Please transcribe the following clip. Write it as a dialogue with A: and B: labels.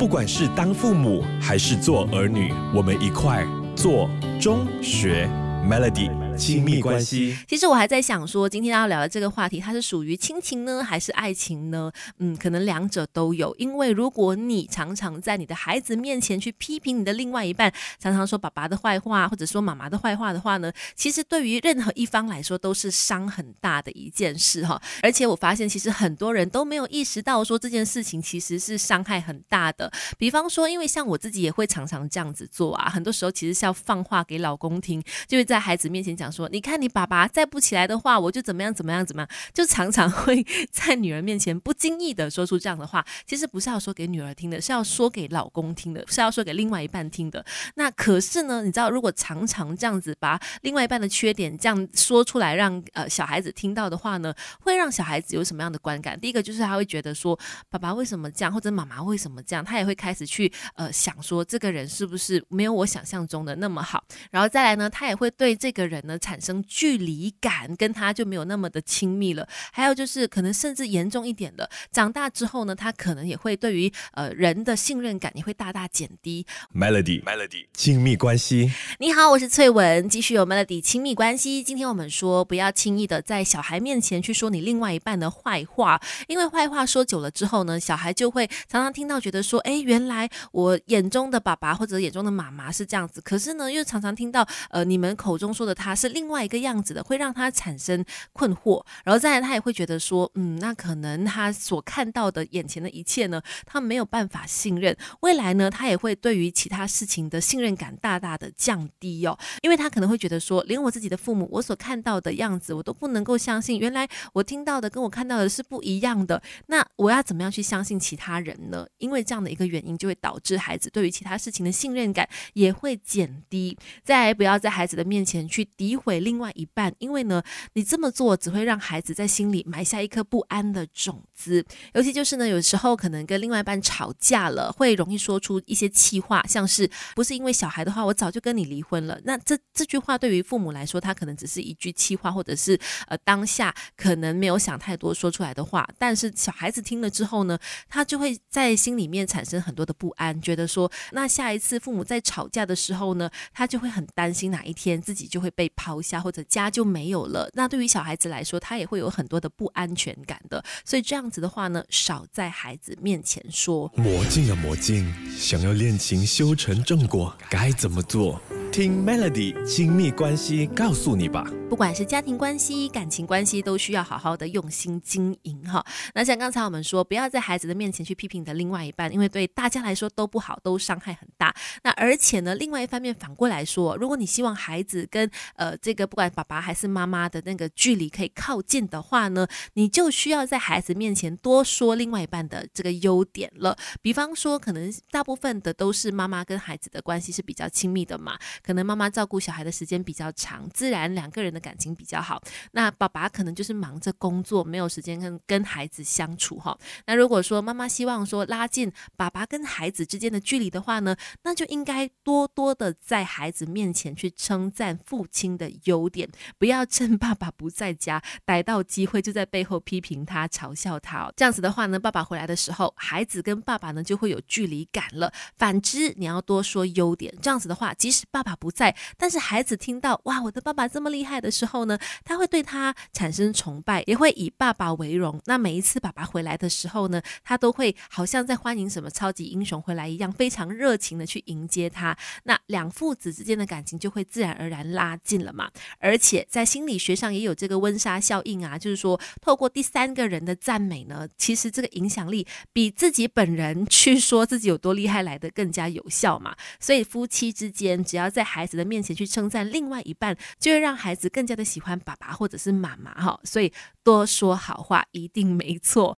A: 不管是当父母还是做儿女，我们一块做中学。Melody 亲密关系。
B: 其实我还在想说，今天要聊的这个话题，它是属于亲情呢，还是爱情呢？嗯，可能两者都有。因为如果你常常在你的孩子面前去批评你的另外一半，常常说爸爸的坏话，或者说妈妈的坏话的话呢，其实对于任何一方来说都是伤很大的一件事哈。而且我发现，其实很多人都没有意识到说这件事情其实是伤害很大的。比方说，因为像我自己也会常常这样子做啊，很多时候其实是要放话给老公听，就是在孩子面前讲说，你看你爸爸再不起来的话，我就怎么样怎么样怎么样，就常常会 在女儿面前不经意的说出这样的话。其实不是要说给女儿听的，是要说给老公听的，是要说给另外一半听的。那可是呢，你知道，如果常常这样子把另外一半的缺点这样说出来，让呃小孩子听到的话呢，会让小孩子有什么样的观感？第一个就是他会觉得说，爸爸为什么这样，或者妈妈为什么这样，他也会开始去呃想说，这个人是不是没有我想象中的那么好？然后再来呢，他也会对这个人呢产生距离感，跟他就没有那么的亲密了。还有就是可能甚至严重一点的，长大之后呢，他可能也会对于呃人的信任感也会大大减低。
A: Melody Melody 亲密关系。
B: 你好，我是翠文，继续有 Melody 亲密关系。今天我们说不要轻易的在小孩面前去说你另外一半的坏话，因为坏话说久了之后呢，小孩就会常常听到觉得说，哎，原来我眼中的爸爸或者眼中的妈妈是这样子，可是呢，又常常听到呃你们口中说的他是另外一个样子的，会让他产生困惑，然后再来他也会觉得说，嗯，那可能他所看到的眼前的一切呢，他没有办法信任，未来呢，他也会对于其他事情的信任感大大的降低哦，因为他可能会觉得说，连我自己的父母，我所看到的样子，我都不能够相信，原来我听到的跟我看到的是不一样的，那我要怎么样去相信其他人呢？因为这样的一个原因，就会导致孩子对于其他事情的信任感也会减低。再来，不要在孩子的面前去诋毁另外一半，因为呢，你这么做只会让孩子在心里埋下一颗不安的种子。尤其就是呢，有时候可能跟另外一半吵架了，会容易说出一些气话，像是不是因为小孩的话，我早就跟你离婚了。那这这句话对于父母来说，他可能只是一句气话，或者是呃当下可能没有想太多说出来的话，但是小孩子听了之后呢，他就会在心里面产生很多的不安，觉得说，那下一次父母在吵架的时候呢，他就会很担心哪一天自己就会被抛下，或者家就没有了。那对于小孩子来说，他也会有很多的不安全感的。所以这样子的话呢，少在孩子面前说。
A: 魔镜啊魔镜，想要恋情修成正果，该怎么做？听 Melody 亲密关系告诉你吧。
B: 不管是家庭关系、感情关系，都需要好好的用心经营哈。那像刚才我们说，不要在孩子的面前去批评你的另外一半，因为对大家来说都不好，都伤害很大。那而且呢，另外一方面反过来说，如果你希望孩子跟呃这个不管爸爸还是妈妈的那个距离可以靠近的话呢，你就需要在孩子面前多说另外一半的这个优点了。比方说，可能大部分的都是妈妈跟孩子的关系是比较亲密的嘛，可能妈妈照顾小孩的时间比较长，自然两个人的感情比较好。那爸爸可能就是忙着工作，没有时间跟跟孩子相处哈。那如果说妈妈希望说拉近爸爸跟孩子之间的距离的话呢，那就应该多多的在孩子面前去称赞父亲的优点，不要趁爸爸不在家逮到机会就在背后批评他、嘲笑他。这样子的话呢，爸爸回来的时候，孩子跟爸爸呢就会有距离感了。反之，你要多说优点，这样子的话，即使爸爸不在，但是孩子听到哇，我的爸爸这么厉害的时候呢，他会对他产生崇拜，也会以爸爸为荣。那每一次爸爸回来的时候呢，他都会好像在欢迎什么超级英雄回来一样，非常热情的去迎接他。那两父子之间的感情就会自然而然拉近了嘛。而且在心理学上也有这个温莎效应啊，就是说透过第三个人的赞美呢，其实这个影响力比自己本人去说自己有多厉害来的更加有效嘛。所以夫妻之间只要在在孩子的面前去称赞另外一半，就会让孩子更加的喜欢爸爸或者是妈妈哈。所以多说好话一定没错。